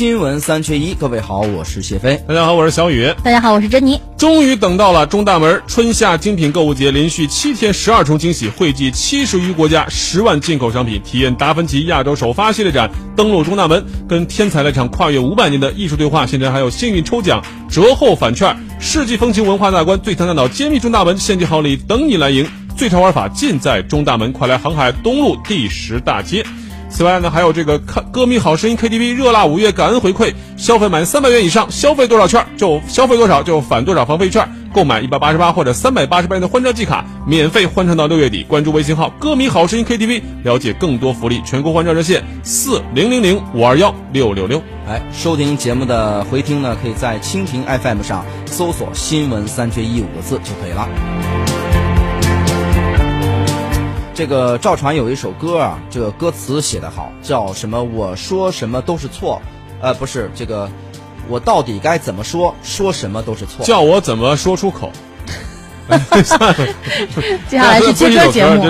新闻三缺一，各位好，我是谢飞。大家好，我是小雨。大家好，我是珍妮。终于等到了中大门春夏精品购物节，连续七天十二重惊喜，汇集七十余国家十万进口商品，体验达芬奇亚洲首发系列展，登陆中大门，跟天才来场跨越五百年的艺术对话。现在还有幸运抽奖、折后返券、世纪风情文化大观、最强大脑揭秘中大门，现金好礼等你来赢。最潮玩法尽在中大门，快来航海东路第十大街。此外呢，还有这个看歌迷好声音 KTV 热辣五月感恩回馈，消费满三百元以上，消费多少券就消费多少就返多少房费券，购买一百八十八或者三百八十八元的欢唱季卡，免费欢唱到六月底。关注微信号歌迷好声音 KTV，了解更多福利。全国欢唱热线四零零零五二幺六六六。哎，收听节目的回听呢，可以在蜻蜓 FM 上搜索“新闻三缺一”五个字就可以了。这个赵传有一首歌啊，这个歌词写得好，叫什么？我说什么都是错，呃，不是这个，我到底该怎么说？说什么都是错。叫我怎么说出口？接下来是 接歌节目。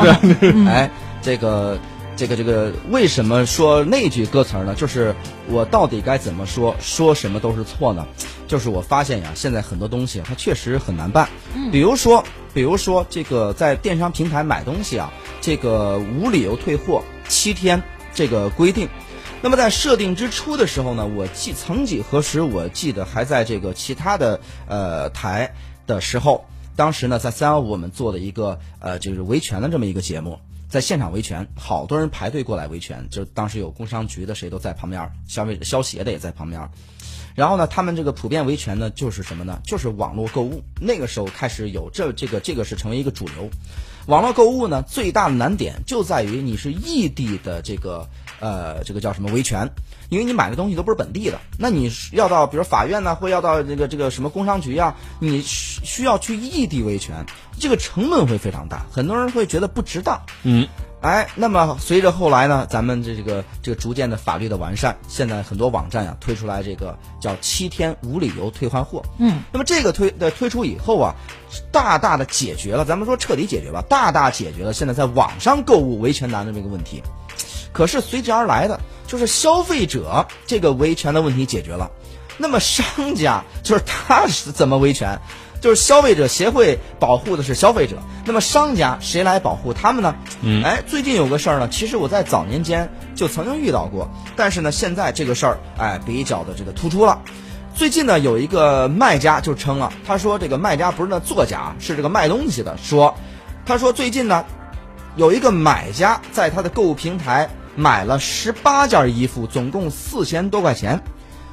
哎，这个，这个，这个，为什么说那句歌词呢？就是我到底该怎么说？说什么都是错呢？就是我发现呀，现在很多东西它确实很难办。比如说，比如说这个在电商平台买东西啊。这个无理由退货七天这个规定，那么在设定之初的时候呢，我记曾几何时，我记得还在这个其他的呃台的时候，当时呢在三幺五我们做的一个呃就是维权的这么一个节目，在现场维权，好多人排队过来维权，就当时有工商局的谁都在旁边，消费消协的也在旁边，然后呢，他们这个普遍维权呢就是什么呢？就是网络购物，那个时候开始有这这个这个是成为一个主流。网络购物呢，最大的难点就在于你是异地的这个呃，这个叫什么维权？因为你买的东西都不是本地的，那你要到比如法院呢，或要到这个这个什么工商局啊，你需需要去异地维权，这个成本会非常大，很多人会觉得不值当。嗯。哎，那么随着后来呢，咱们这这个这个逐渐的法律的完善，现在很多网站呀推出来这个叫七天无理由退换货。嗯，那么这个推的推出以后啊，大大的解决了，咱们说彻底解决吧，大大解决了现在在网上购物维权难的这个问题。可是随之而来的就是消费者这个维权的问题解决了，那么商家就是他是怎么维权？就是消费者协会保护的是消费者，那么商家谁来保护他们呢？嗯，哎，最近有个事儿呢，其实我在早年间就曾经遇到过，但是呢，现在这个事儿哎比较的这个突出了。最近呢，有一个卖家就称了，他说这个卖家不是那作假，是这个卖东西的说，他说最近呢，有一个买家在他的购物平台买了十八件衣服，总共四千多块钱。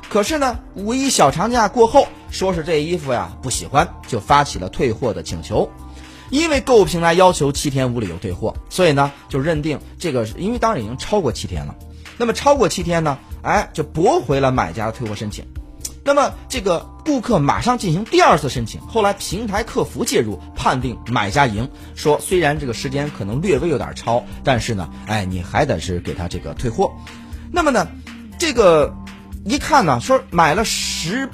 可是呢，五一小长假过后，说是这衣服呀不喜欢，就发起了退货的请求。因为购物平台要求七天无理由退货，所以呢就认定这个，因为当然已经超过七天了。那么超过七天呢，哎，就驳回了买家的退货申请。那么这个顾客马上进行第二次申请，后来平台客服介入，判定买家赢，说虽然这个时间可能略微有点超，但是呢，哎，你还得是给他这个退货。那么呢，这个。一看呢，说买了十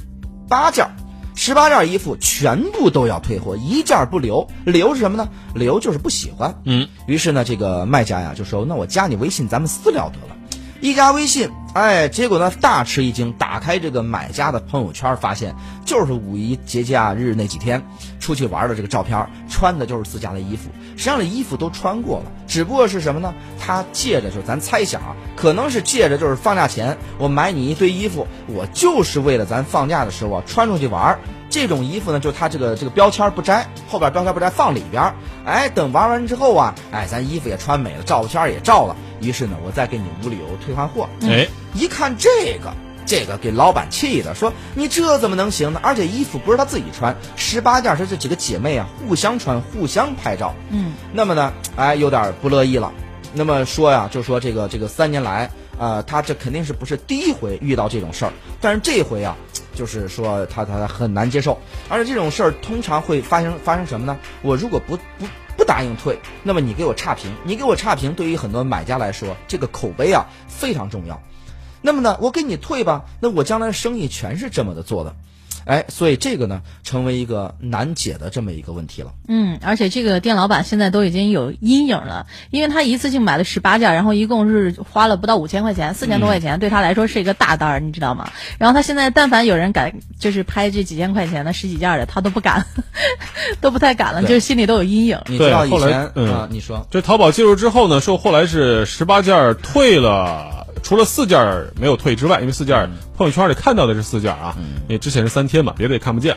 八件，十八件衣服全部都要退货，一件不留。理由是什么呢？理由就是不喜欢。嗯，于是呢，这个卖家呀就说：“那我加你微信，咱们私聊得了。”一加微信，哎，结果呢大吃一惊，打开这个买家的朋友圈，发现就是五一节假日那几天出去玩的这个照片，穿的就是自家的衣服。实际上这衣服都穿过了，只不过是什么呢？他借着就是咱猜想啊，可能是借着就是放假前我买你一堆衣服，我就是为了咱放假的时候啊穿出去玩。这种衣服呢，就他这个这个标签不摘，后边标签不摘放里边，哎，等玩完之后啊，哎，咱衣服也穿美了，照片也照了。于是呢，我再给你无理由退换货。哎，一看这个，这个给老板气的，说你这怎么能行呢？而且衣服不是他自己穿，十八件是这几个姐妹啊互相穿，互相拍照。嗯，那么呢，哎，有点不乐意了。那么说呀，就说这个这个三年来，呃，他这肯定是不是第一回遇到这种事儿，但是这回啊，就是说他他很难接受，而且这种事儿通常会发生发生什么呢？我如果不不。不答应退，那么你给我差评，你给我差评，对于很多买家来说，这个口碑啊非常重要。那么呢，我给你退吧，那我将来生意全是这么的做的。哎，所以这个呢，成为一个难解的这么一个问题了。嗯，而且这个店老板现在都已经有阴影了，因为他一次性买了十八件，然后一共是花了不到五千块钱，四千多块钱，对他来说是一个大单儿，你知道吗？然后他现在但凡有人敢就是拍这几千块钱的十几件的，他都不敢，都不太敢了，就是心里都有阴影。你知道以后来前嗯啊，你说这淘宝介入之后呢，说后来是十八件退了，除了四件儿没有退之外，因为四件儿朋友圈里看到的是四件儿啊，因为之前是三天嘛，别的也看不见，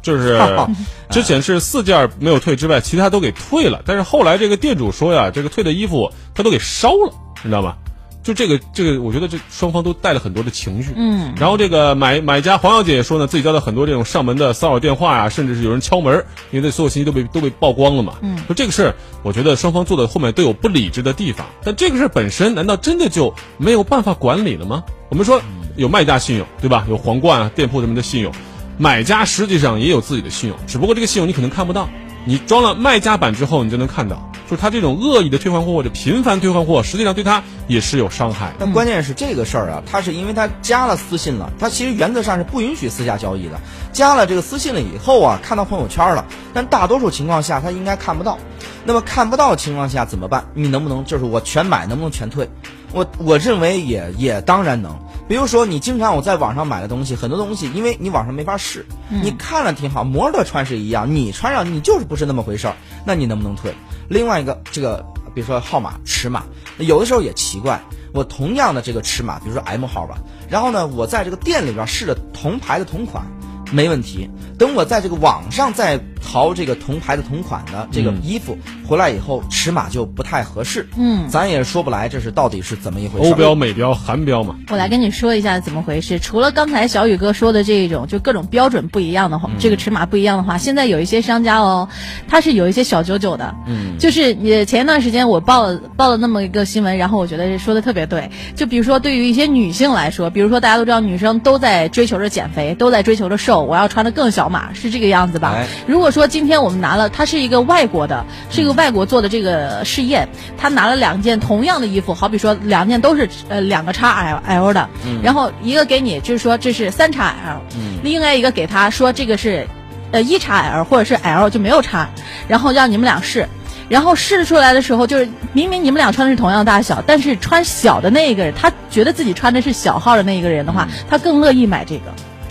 就是 之前是四件儿没有退之外，其他都给退了。但是后来这个店主说呀，这个退的衣服他都给烧了，你知道吗？就这个这个，我觉得这双方都带了很多的情绪。嗯，然后这个买买家黄小姐也说呢，自己接到很多这种上门的骚扰电话呀、甚至是有人敲门，因为这所有信息都被都被曝光了嘛。嗯，就这个事儿，我觉得双方做的后面都有不理智的地方。但这个事儿本身，难道真的就没有办法管理了吗？我们说有卖家信用，对吧？有皇冠啊、店铺什么的信用，买家实际上也有自己的信用，只不过这个信用你可能看不到。你装了卖家版之后，你就能看到，就是他这种恶意的退换货或者频繁退换货，实际上对他也是有伤害的。但关键是这个事儿啊，他是因为他加了私信了，他其实原则上是不允许私下交易的。加了这个私信了以后啊，看到朋友圈了，但大多数情况下他应该看不到。那么看不到情况下怎么办？你能不能就是我全买，能不能全退？我我认为也也当然能。比如说你经常我在网上买的东西，很多东西因为你网上没法试，你看了挺好，模特穿是一样，你穿上你就是不是那么回事儿，那你能不能退？另外一个这个比如说号码尺码，有的时候也奇怪。我同样的这个尺码，比如说 M 号吧，然后呢，我在这个店里边试的同牌的同款，没问题。等我在这个网上再淘这个同牌的同款的这个衣服、回来以后，尺码就不太合适。嗯，咱也说不来这是到底是怎么一回事。欧标、美标、韩标嘛。我来跟你说一下怎么回事。除了刚才小雨哥说的这种，就各种标准不一样的话，这个尺码不一样的话，现在有一些商家哦，他是有一些小九九的。嗯，就是你前一段时间我报了报了那么一个新闻，然后我觉得说的特别对。就比如说对于一些女性来说，比如说大家都知道女生都在追求着减肥，都在追求着瘦，我要穿的更小码，是这个样子吧？哎如果说今天我们拿了，它是一个外国的，是一个外国做的这个试验，他拿了两件同样的衣服，好比说两件都是呃两个叉 L L 的，然后一个给你就是说这是三叉 L，、另外一个给他说这个是呃一叉 L 或者是 L 就没有叉然后让你们俩试。然后试出来的时候，就是明明你们俩穿的是同样大小，但是穿小的那一个人，他觉得自己穿的是小号的那一个人的话，他更乐意买这个。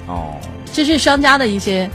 哦，这是商家的一些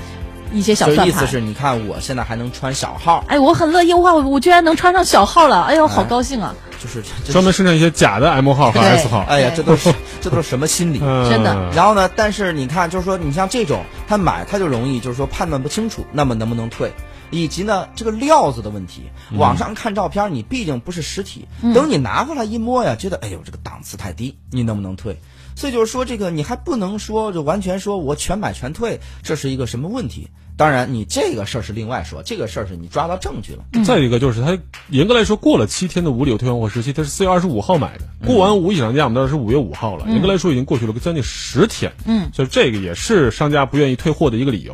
一些小算盘。意思是你看我现在还能穿小号，哎，我很乐意哇！我我居然能穿上小号了，哎呦，好哎高兴啊！就是专门生产一些假的 M 号和对 S 号。哎呀，这都是 这都是什么心理？嗯真的然后呢，但是你看，就是说，你像这种，他买他就容易，就是说判断不清楚，那么能不能退？以及呢，这个料子的问题，网上看照片，你毕竟不是实体，等你拿回来一摸呀，觉得哎呦这个档次太低，你能不能退？所以就是说，这个你还不能说就完全说我全买全退，这是一个什么问题？当然，你这个事儿是另外说，这个事儿是你抓到证据了。再一个就是，他严格来说过了七天的无理由退换货时期，他是四月二十五号买的，过完五一长假，我们当时是五月五号了，严格来说已经过去了个将近十天，嗯，所以这个也是商家不愿意退货的一个理由。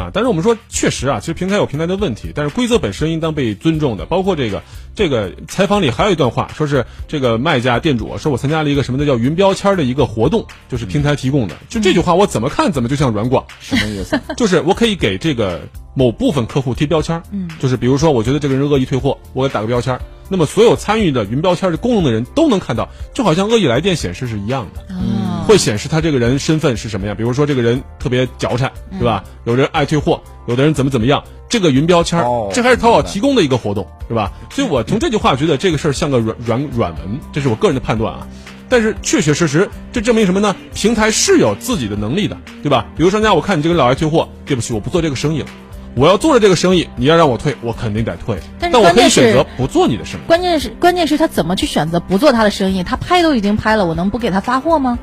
啊，但是我们说，确实啊，其实平台有平台的问题，但是规则本身应当被尊重的。包括这个这个采访里还有一段话，说是这个卖家店主说，我参加了一个什么的叫云标签的一个活动，就是平台提供的。就这句话，我怎么看怎么就像软广。什么意思？就是我可以给这个某部分客户贴标签，嗯，就是比如说，我觉得这个人恶意退货，我给打个标签儿，那么所有参与的云标签的功能的人都能看到，就好像恶意来电显示是一样的，嗯，会显示他这个人身份是什么样，比如说这个人特别脚产，对吧？有人爱退货，有的人怎么怎么样，这个云标签，哦这还是淘宝提供的一个活动，是吧？所以我从这句话觉得这个事儿像个软软软文，这是我个人的判断啊。但是确确实实，这证明什么呢？平台是有自己的能力的，对吧？比如商家，我看你这个老爱退货，对不起，我不做这个生意了。我要做了这个生意，你要让我退，我肯定得退。但是我可以选择不做你的生意。关键是关键是他怎么去选择不做他的生意？他拍都已经拍了，我能不给他发货吗？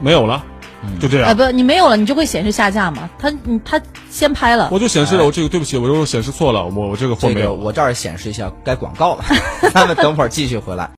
没有了，就这样啊，样。不，你没有了，你就会显示下架嘛。他你他先拍了，我就显示了，我这个对不起，我又显示错了，我我这个货这个没有。我这儿显示一下该广告了，咱们等会儿继续回来。